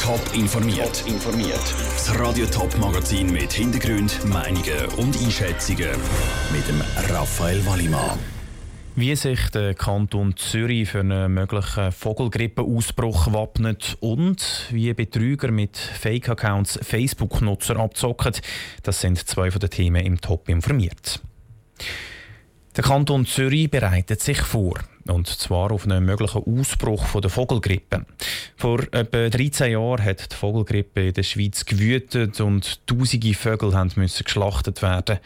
Top informiert. informiert. Das Radio Top Magazin mit Hintergrund, Meinungen und Einschätzungen mit dem Raphael Wallimann. Wie sich der Kanton Zürich für einen möglichen Vogelgrippeausbruch wappnet und wie Betrüger mit Fake-Accounts Facebook-Nutzer abzocken, das sind zwei von den Themen im Top informiert. Der Kanton Zürich bereitet sich vor. Und zwar auf einen möglichen Ausbruch von der Vogelgrippe. Vor etwa 13 Jahren hat die Vogelgrippe in der Schweiz gewütet und tausende Vögel müssen geschlachtet werden.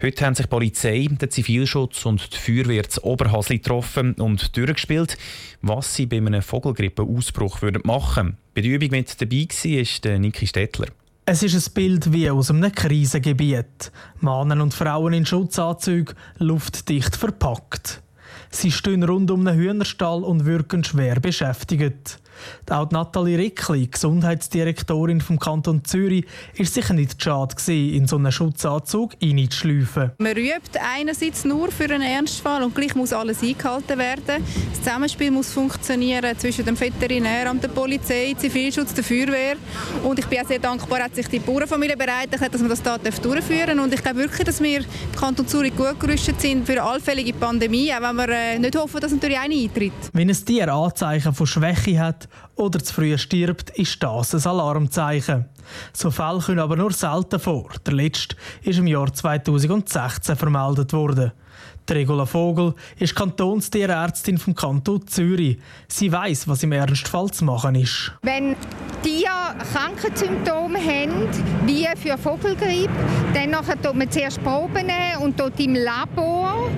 Heute haben sich die Polizei, der Zivilschutz und die Feuerwehr zu Oberhasli getroffen und durchgespielt, was sie bei einem Vogelgrippeausbruch machen würden. Bei der Übung mit dabei war Niki Stettler. Es ist ein Bild wie aus einem Krisengebiet. Männer und Frauen in Schutzanzügen, luftdicht verpackt. Sie stehen rund um einen Hühnerstall und wirken schwer beschäftigt. Auch Nathalie Rickli, Gesundheitsdirektorin vom Kanton Zürich, ist sicher nicht schade gewesen, in so einen Schutzanzug reinzuschleifen. Man übt einerseits nur für einen Ernstfall und gleich muss alles eingehalten werden. Das Zusammenspiel muss funktionieren zwischen dem Veterinäramt, der Polizei, Zivilschutz, der Feuerwehr. Und ich bin auch sehr dankbar, dass sich die Bauernfamilie bereit hat, dass wir das da durchführen Und ich glaube wirklich, dass wir im Kanton Zürich gut gerüstet sind für eine allfällige Pandemie, auch wenn wir äh, nicht hoffen, dass natürlich eine eintritt. Wenn ein Tier Anzeichen von Schwäche hat, oder zu früh stirbt, ist das ein Alarmzeichen. So Fälle kommen aber nur selten vor. Der letzte ist im Jahr 2016 vermeldet worden. Die Regula Vogel ist Kantonstierärztin vom Kanton Zürich. Sie weiß, was im Ernstfall zu machen ist. Wenn Tiere Krankensymptome haben, wie für Vogelgrippe, dann tut man zuerst Proben und dort im Labor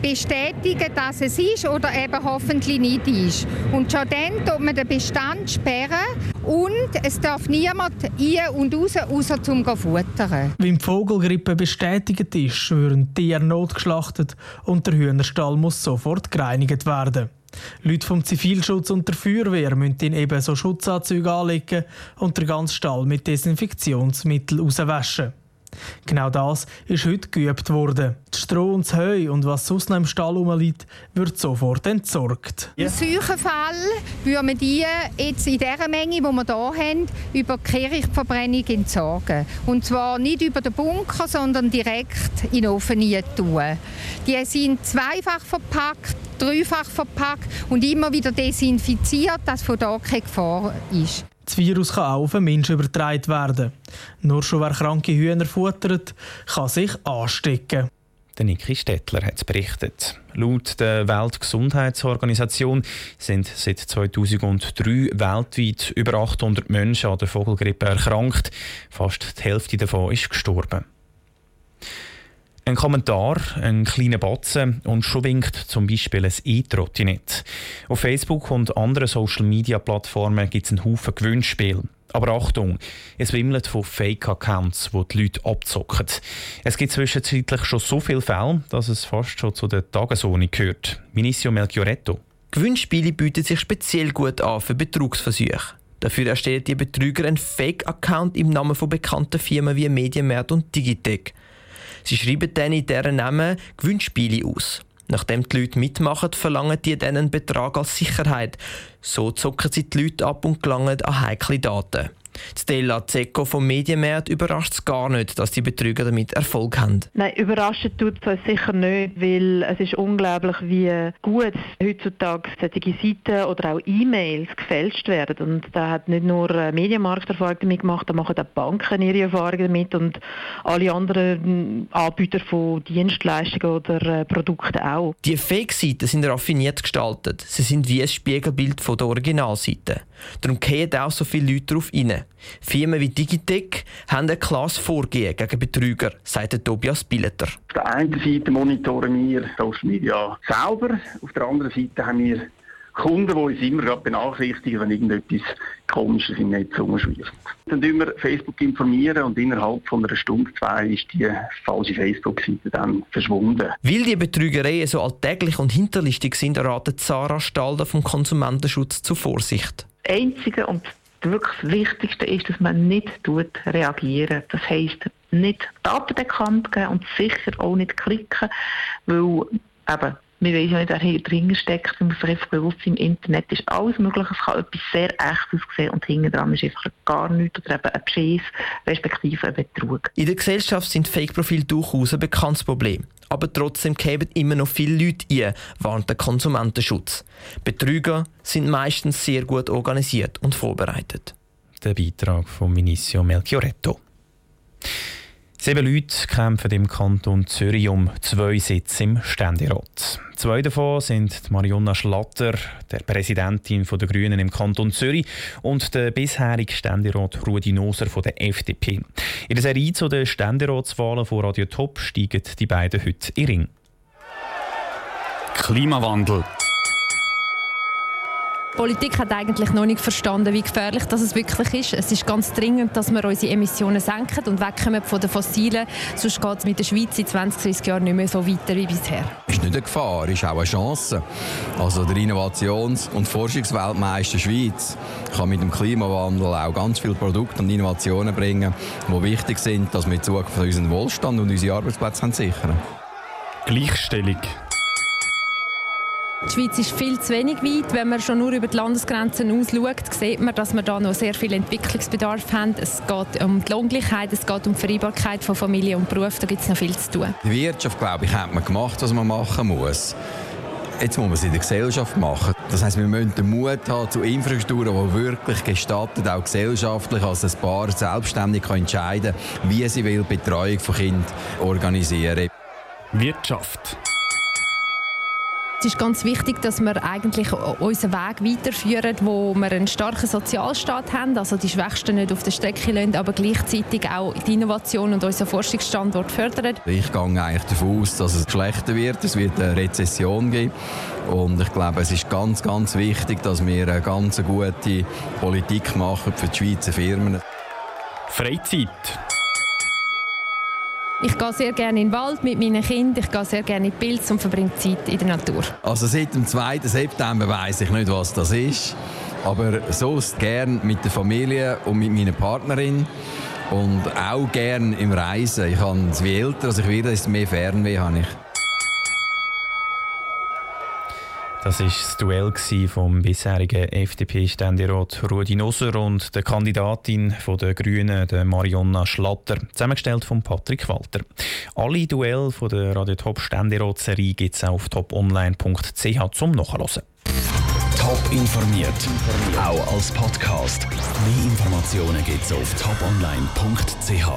bestätigen, dass es ist oder eben hoffentlich nicht ist. Und schon dann tut man den Bestand sperren und es darf niemand ein- und raus, außer zum futtern. Wenn die Vogelgrippe bestätigt ist, würden Tiere notgeschlachtet und der Hühnerstall muss sofort gereinigt werden. Leute vom Zivilschutz und der Feuerwehr müssen so Schutzanzüge anlegen und den ganzen Stall mit Desinfektionsmittel auswaschen. Genau das ist heute geübt worden. Das Stroh und das Heu und was sonst noch im Stall rumliegt, wird sofort entsorgt. Im solchen Fall würden wir die jetzt in der Menge, die wir hier haben, über die Kehrichtverbrennung entsorgen. Und zwar nicht über den Bunker, sondern direkt in den Ofen tun. Die sind zweifach verpackt, dreifach verpackt und immer wieder desinfiziert, dass von da keine Gefahr ist. Das Virus kann auch auf einen Menschen übertragen werden. Nur schon wer kranke Hühner futtert, kann sich anstecken. Der Niki Stettler hat berichtet. Laut der Weltgesundheitsorganisation sind seit 2003 weltweit über 800 Menschen an der Vogelgrippe erkrankt. Fast die Hälfte davon ist gestorben. Ein Kommentar, ein kleiner Batzen und schon winkt zum Beispiel ein E-Trottinett. Auf Facebook und anderen Social-Media-Plattformen gibt es einen Haufen Gewinnspiele. Aber Achtung, es wimmelt von Fake-Accounts, wo die Leute abzocken. Es gibt zwischenzeitlich schon so viele Fälle, dass es fast schon zu der Tagesordnung gehört. Vinicio Melchioretto. Gewinnspiele bieten sich speziell gut an für Betrugsversuche. Dafür erstellen die Betrüger einen Fake-Account im Namen von bekannten Firmen wie Medienmarkt und Digitec. Sie schreiben dann in deren Namen Gewinnspiele aus. Nachdem die Leute mitmachen, verlangen die dann einen Betrag als Sicherheit. So zocken sie die Leute ab und gelangen an heikle Daten. Stella Zecco vom Medienmarkt überrascht es gar nicht, dass die Betrüger damit Erfolg haben. Nein, überrascht tut es uns sicher nicht, weil es ist unglaublich, wie gut heutzutage solche Seiten oder auch E-Mails gefälscht werden. Und da hat nicht nur Medienmarkt Erfahrung damit gemacht, da machen auch Banken ihre Erfahrungen damit und alle anderen Anbieter von Dienstleistungen oder äh, Produkten auch. Die Fake-Seiten sind raffiniert gestaltet. Sie sind wie ein Spiegelbild von der Originalseite. Darum gehen auch so viele Leute darauf rein. Firmen wie Digitec haben ein klares Vorgehen gegen Betrüger, sagt Tobias Billeter. Auf der einen Seite monitoren wir Social Media selber, auf der anderen Seite haben wir Kunden, die uns immer gerade benachrichtigen, wenn irgendetwas Komisches im Netz rumschwirrt. Dann informieren wir Facebook informieren und innerhalb von einer Stunde, zwei ist die falsche Facebook-Seite dann verschwunden. Weil die Betrügereien so alltäglich und hinterlistig sind, ratet Sarah Stalder vom Konsumentenschutz zur Vorsicht. Einzige und wirklich Wichtigste ist, dass man nicht reagiert. Das heisst, nicht Daten bekannt geben und sicher auch nicht klicken, weil eben wir wissen ja nicht, wer hier drin steckt. Man muss sich einfach bewusst sein, im Internet ist alles möglich. Es kann etwas sehr Echtes aussehen und hinten dran ist einfach gar nichts oder eben ein Beschiss, respektive ein Betrug. In der Gesellschaft sind Fake-Profile durchaus ein bekanntes Problem. Aber trotzdem geben immer noch viele Leute ein, warnt der Konsumentenschutz. Betrüger sind meistens sehr gut organisiert und vorbereitet. Der Beitrag von Minicio Melchioretto. Sieben Leute kämpfen im Kanton Zürich um zwei Sitze im Ständerat. Zwei davon sind Marionna Schlatter, der Präsidentin der Grünen im Kanton Zürich, und der bisherige Ständerat Rudi Noser von der FDP. In der Serie zu den Ständeratswahlen von Radio Top steigen die beiden heute in Ring. Klimawandel. Die Politik hat eigentlich noch nicht verstanden, wie gefährlich das es wirklich ist. Es ist ganz dringend, dass wir unsere Emissionen senken und wegkommen von den Fossilen. Sonst geht es mit der Schweiz in 20, 30 Jahren nicht mehr so weiter wie bisher. Es ist nicht eine Gefahr, es ist auch eine Chance. Also der Innovations- und Forschungsweltmeister Schweiz kann mit dem Klimawandel auch ganz viele Produkte und Innovationen bringen, die wichtig sind, dass wir in Zukunft unseren Wohlstand und unsere Arbeitsplätze sichern Gleichstellung. Die Schweiz ist viel zu wenig weit. Wenn man schon nur über die Landesgrenzen ausschaut, sieht man, dass wir da noch sehr viel Entwicklungsbedarf haben. Es geht um die Lohngleichheit, es geht um die Vereinbarkeit von Familie und Beruf. Da gibt es noch viel zu tun. Die Wirtschaft, glaube ich, hat man gemacht, was man machen muss. Jetzt muss man es in der Gesellschaft machen. Das heißt, wir müssen den Mut haben zu Infrastrukturen, die wirklich gestattet, auch gesellschaftlich, als ein Paar selbstständig kann entscheiden wie sie will Betreuung von Kindern organisieren Wirtschaft. Es ist ganz wichtig, dass wir eigentlich unseren Weg weiterführen, wo wir einen starken Sozialstaat haben, also die Schwächsten nicht auf der Strecke lassen, aber gleichzeitig auch die Innovation und unseren Forschungsstandort fördern. Ich gehe eigentlich davon aus, dass es schlechter wird. Es wird eine Rezession geben. Und ich glaube, es ist ganz, ganz wichtig, dass wir eine ganz gute Politik machen für die Schweizer Firmen. Freizeit. Ich gehe sehr gerne in den Wald mit meinen Kindern, ich gehe sehr gerne in die Pilze und verbringe Zeit in der Natur. Also seit dem 2. September weiß ich nicht, was das ist. Aber sonst gern mit der Familie und mit meiner Partnerin. Und auch gern im Reisen. Ich habe es wie älter, als ich werde, desto mehr Fernweh habe ich. Das war das Duell vom bisherigen FDP-Ständerat Rudi Nosser und der Kandidatin der Grünen, der Marionna Schlatter, zusammengestellt von Patrick Walter. Alle Duelle von der Radio Top Ständerat-Serie gibt es auf toponline.ch zum Nachhören. Top informiert, auch als Podcast. Mehr Informationen gibt es auf toponline.ch.